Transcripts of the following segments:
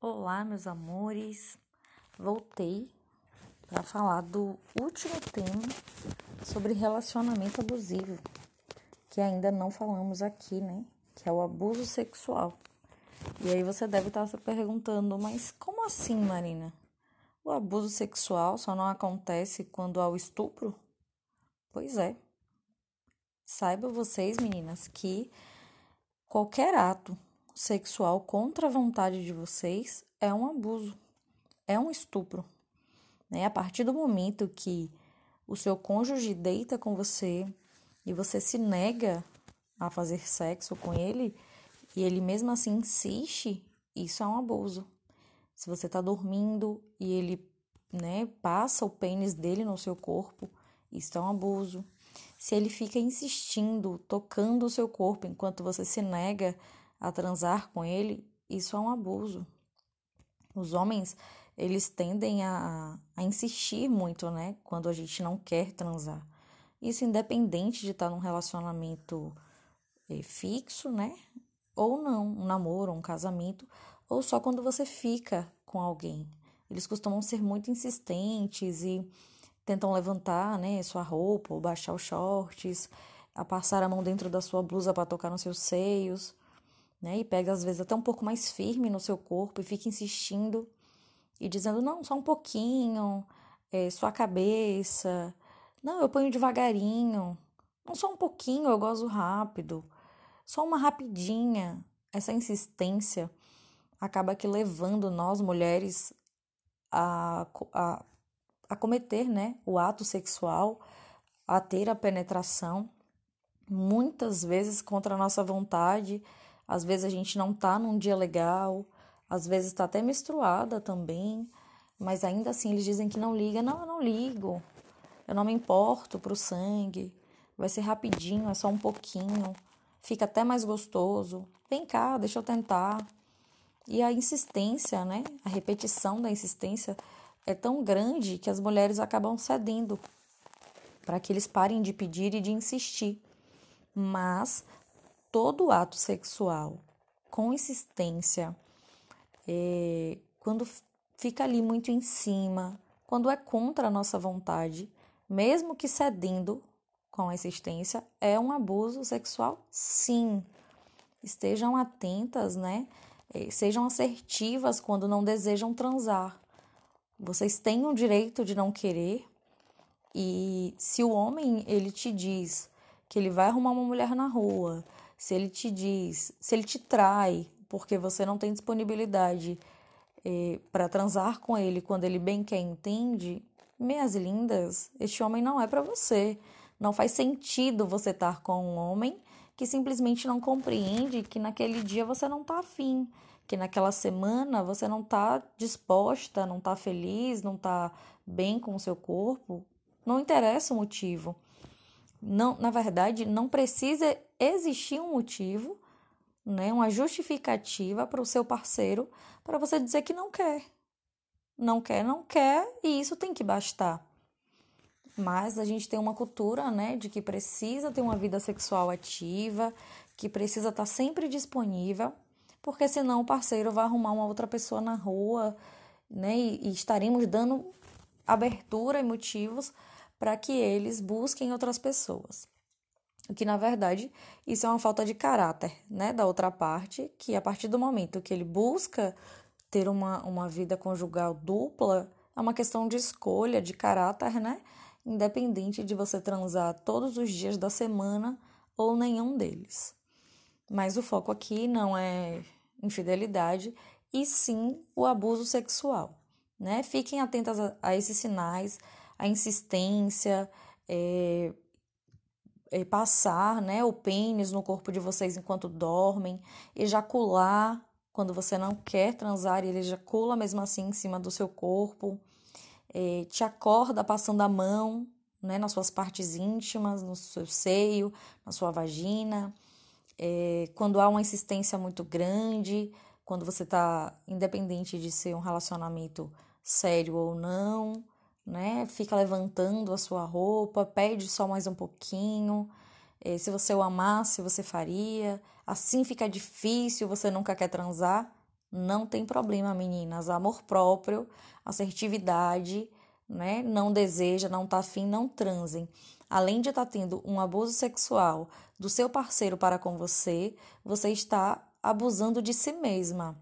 Olá, meus amores. Voltei para falar do último tema sobre relacionamento abusivo, que ainda não falamos aqui, né? Que é o abuso sexual. E aí você deve estar se perguntando, mas como assim, Marina? O abuso sexual só não acontece quando há o estupro? Pois é. Saibam vocês, meninas, que qualquer ato sexual contra a vontade de vocês é um abuso, é um estupro. Né? A partir do momento que o seu cônjuge deita com você e você se nega a fazer sexo com ele e ele mesmo assim insiste, isso é um abuso. Se você está dormindo e ele né, passa o pênis dele no seu corpo, isso é um abuso. Se ele fica insistindo, tocando o seu corpo enquanto você se nega a transar com ele, isso é um abuso. Os homens, eles tendem a, a insistir muito, né? Quando a gente não quer transar. Isso independente de estar num relacionamento eh, fixo, né? Ou não, um namoro, um casamento, ou só quando você fica com alguém. Eles costumam ser muito insistentes e tentam levantar, né, sua roupa, ou baixar os shorts, a passar a mão dentro da sua blusa para tocar nos seus seios né? E pega às vezes até um pouco mais firme no seu corpo e fica insistindo e dizendo: não, só um pouquinho, é, sua cabeça, não, eu ponho devagarinho, não, só um pouquinho, eu gozo rápido, só uma rapidinha. Essa insistência acaba que levando nós mulheres a, a, a cometer né, o ato sexual, a ter a penetração, muitas vezes contra a nossa vontade às vezes a gente não tá num dia legal, às vezes tá até menstruada também, mas ainda assim eles dizem que não liga. Não, eu não ligo. Eu não me importo pro sangue. Vai ser rapidinho, é só um pouquinho. Fica até mais gostoso. Vem cá, deixa eu tentar. E a insistência, né? A repetição da insistência é tão grande que as mulheres acabam cedendo para que eles parem de pedir e de insistir. Mas todo ato sexual com insistência, é, quando fica ali muito em cima, quando é contra a nossa vontade, mesmo que cedendo com a insistência, é um abuso sexual? Sim. Estejam atentas, né? É, sejam assertivas quando não desejam transar. Vocês têm o direito de não querer. E se o homem ele te diz que ele vai arrumar uma mulher na rua, se ele te diz, se ele te trai porque você não tem disponibilidade eh, para transar com ele quando ele bem quer entende, minhas lindas, este homem não é para você. Não faz sentido você estar com um homem que simplesmente não compreende que naquele dia você não está afim, que naquela semana você não está disposta, não está feliz, não está bem com o seu corpo. Não interessa o motivo. Não, na verdade, não precisa existir um motivo, né, uma justificativa para o seu parceiro para você dizer que não quer. Não quer, não quer, e isso tem que bastar. Mas a gente tem uma cultura, né, de que precisa ter uma vida sexual ativa, que precisa estar sempre disponível, porque senão o parceiro vai arrumar uma outra pessoa na rua, né, e, e estaremos dando abertura e motivos para que eles busquem outras pessoas. O que, na verdade, isso é uma falta de caráter, né, da outra parte, que a partir do momento que ele busca ter uma, uma vida conjugal dupla, é uma questão de escolha, de caráter, né, independente de você transar todos os dias da semana ou nenhum deles. Mas o foco aqui não é infidelidade, e sim o abuso sexual, né? Fiquem atentas a, a esses sinais, a insistência, é, é, passar né, o pênis no corpo de vocês enquanto dormem, ejacular quando você não quer transar e ele ejacula mesmo assim em cima do seu corpo, é, te acorda passando a mão né, nas suas partes íntimas, no seu seio, na sua vagina, é, quando há uma insistência muito grande, quando você está independente de ser um relacionamento sério ou não né? Fica levantando a sua roupa, pede só mais um pouquinho. Eh, se você o amasse, você faria. Assim fica difícil, você nunca quer transar. Não tem problema, meninas. Amor próprio, assertividade, né? Não deseja, não tá afim, não transem. Além de estar tá tendo um abuso sexual do seu parceiro para com você, você está abusando de si mesma.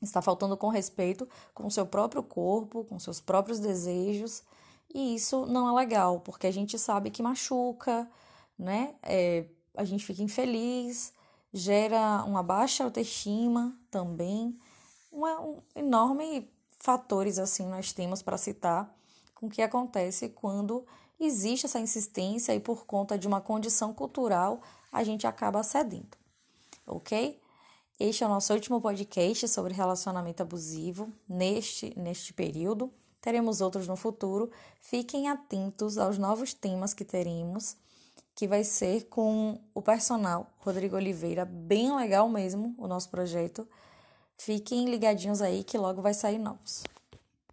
Está faltando com respeito com o seu próprio corpo, com seus próprios desejos. E isso não é legal, porque a gente sabe que machuca, né? É, a gente fica infeliz, gera uma baixa autoestima também. Um enorme fatores assim nós temos para citar com o que acontece quando existe essa insistência e por conta de uma condição cultural a gente acaba cedendo, ok? Este é o nosso último podcast sobre relacionamento abusivo neste, neste período. Teremos outros no futuro. Fiquem atentos aos novos temas que teremos, que vai ser com o personal Rodrigo Oliveira, bem legal mesmo o nosso projeto. Fiquem ligadinhos aí que logo vai sair novos.